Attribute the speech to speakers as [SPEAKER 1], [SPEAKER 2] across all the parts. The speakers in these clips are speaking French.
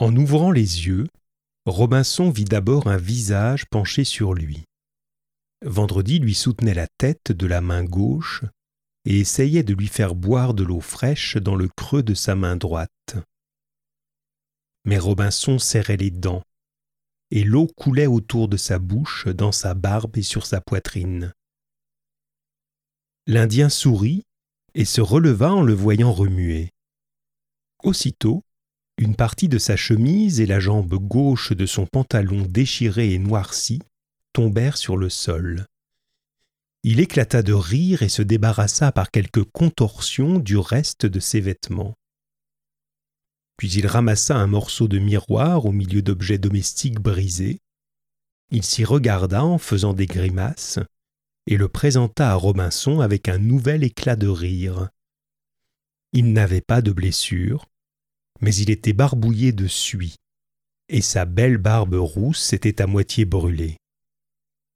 [SPEAKER 1] En ouvrant les yeux, Robinson vit d'abord un visage penché sur lui. Vendredi lui soutenait la tête de la main gauche et essayait de lui faire boire de l'eau fraîche dans le creux de sa main droite. Mais Robinson serrait les dents, et l'eau coulait autour de sa bouche, dans sa barbe et sur sa poitrine. L'Indien sourit et se releva en le voyant remuer. Aussitôt, une partie de sa chemise et la jambe gauche de son pantalon déchiré et noirci tombèrent sur le sol. Il éclata de rire et se débarrassa par quelques contorsions du reste de ses vêtements. Puis il ramassa un morceau de miroir au milieu d'objets domestiques brisés. Il s'y regarda en faisant des grimaces et le présenta à Robinson avec un nouvel éclat de rire. Il n'avait pas de blessure, mais il était barbouillé de suie, et sa belle barbe rousse était à moitié brûlée.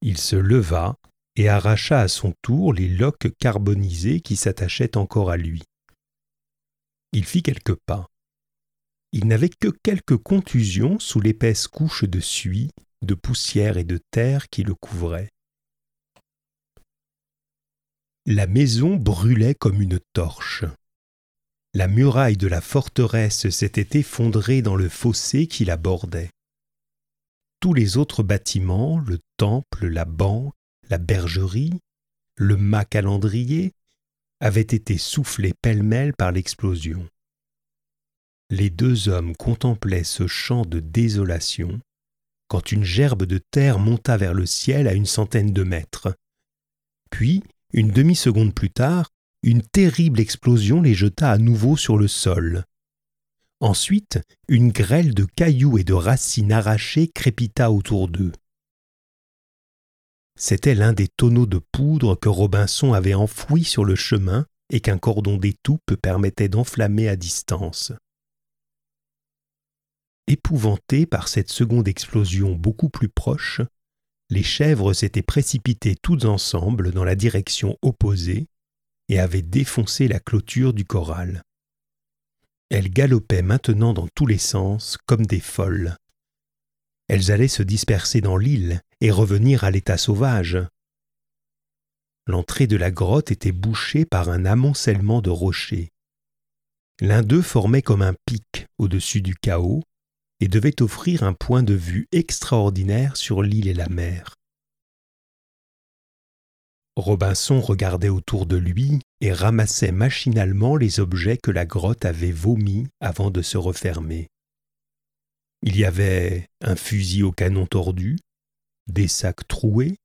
[SPEAKER 1] Il se leva et arracha à son tour les loques carbonisées qui s'attachaient encore à lui. Il fit quelques pas. Il n'avait que quelques contusions sous l'épaisse couche de suie, de poussière et de terre qui le couvrait. La maison brûlait comme une torche. La muraille de la forteresse s'était effondrée dans le fossé qui la bordait. Tous les autres bâtiments, le temple, la banque, la bergerie, le mât calendrier, avaient été soufflés pêle-mêle par l'explosion. Les deux hommes contemplaient ce champ de désolation quand une gerbe de terre monta vers le ciel à une centaine de mètres. Puis, une demi-seconde plus tard, une terrible explosion les jeta à nouveau sur le sol. Ensuite, une grêle de cailloux et de racines arrachées crépita autour d'eux. C'était l'un des tonneaux de poudre que Robinson avait enfoui sur le chemin et qu'un cordon d'étoupe permettait d'enflammer à distance. Épouvantés par cette seconde explosion beaucoup plus proche, les chèvres s'étaient précipitées toutes ensemble dans la direction opposée et avaient défoncé la clôture du corral. Elles galopaient maintenant dans tous les sens comme des folles. Elles allaient se disperser dans l'île et revenir à l'état sauvage. L'entrée de la grotte était bouchée par un amoncellement de rochers. L'un d'eux formait comme un pic au-dessus du chaos, et devait offrir un point de vue extraordinaire sur l'île et la mer. Robinson regardait autour de lui et ramassait machinalement les objets que la grotte avait vomis avant de se refermer. Il y avait un fusil au canon tordu, des sacs troués,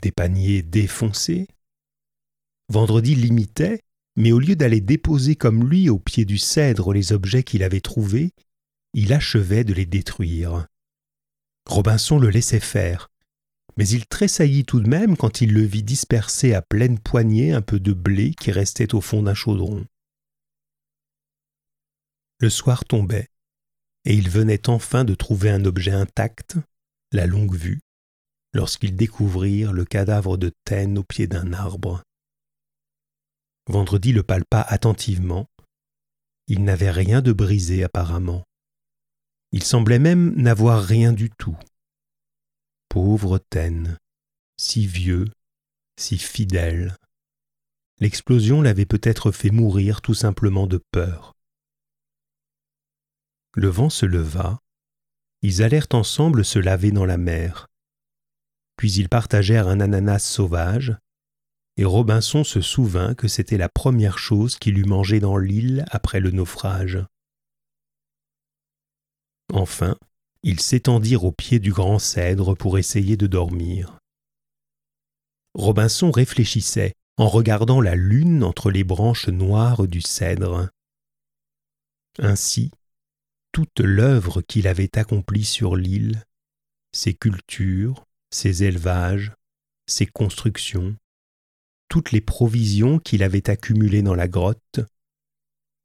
[SPEAKER 1] des paniers défoncés. Vendredi l'imitait, mais au lieu d'aller déposer comme lui au pied du cèdre les objets qu'il avait trouvés, il achevait de les détruire. Robinson le laissait faire, mais il tressaillit tout de même quand il le vit disperser à pleine poignée un peu de blé qui restait au fond d'un chaudron. Le soir tombait, et il venait enfin de trouver un objet intact, la longue vue, lorsqu'ils découvrirent le cadavre de Taine au pied d'un arbre. Vendredi le palpa attentivement. Il n'avait rien de brisé apparemment. Il semblait même n'avoir rien du tout. Pauvre Taine, si vieux, si fidèle. L'explosion l'avait peut-être fait mourir tout simplement de peur. Le vent se leva, ils allèrent ensemble se laver dans la mer. Puis ils partagèrent un ananas sauvage, et Robinson se souvint que c'était la première chose qu'il eût mangée dans l'île après le naufrage. Enfin, ils s'étendirent au pied du grand cèdre pour essayer de dormir. Robinson réfléchissait en regardant la lune entre les branches noires du cèdre. Ainsi, toute l'œuvre qu'il avait accomplie sur l'île, ses cultures, ses élevages, ses constructions, toutes les provisions qu'il avait accumulées dans la grotte,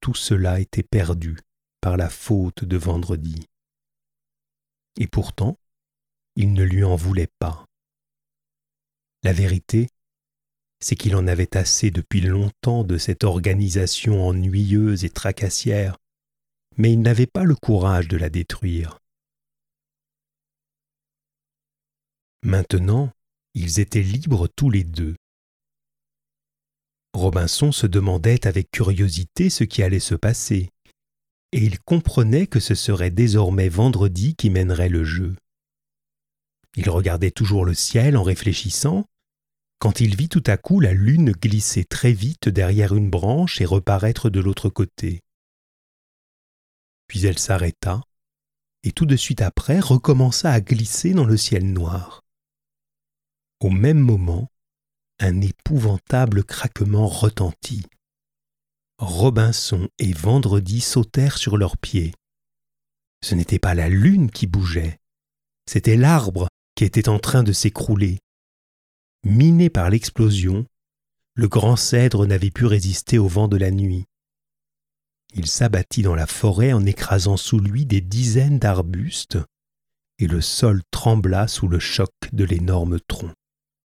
[SPEAKER 1] tout cela était perdu par la faute de vendredi. Et pourtant, il ne lui en voulait pas. La vérité, c'est qu'il en avait assez depuis longtemps de cette organisation ennuyeuse et tracassière, mais ils n'avaient pas le courage de la détruire. Maintenant, ils étaient libres tous les deux. Robinson se demandait avec curiosité ce qui allait se passer, et il comprenait que ce serait désormais vendredi qui mènerait le jeu. Il regardait toujours le ciel en réfléchissant, quand il vit tout à coup la lune glisser très vite derrière une branche et reparaître de l'autre côté. Puis elle s'arrêta, et tout de suite après recommença à glisser dans le ciel noir. Au même moment, un épouvantable craquement retentit. Robinson et Vendredi sautèrent sur leurs pieds. Ce n'était pas la lune qui bougeait, c'était l'arbre qui était en train de s'écrouler. Miné par l'explosion, le grand cèdre n'avait pu résister au vent de la nuit. Il s'abattit dans la forêt en écrasant sous lui des dizaines d'arbustes, et le sol trembla sous le choc de l'énorme tronc.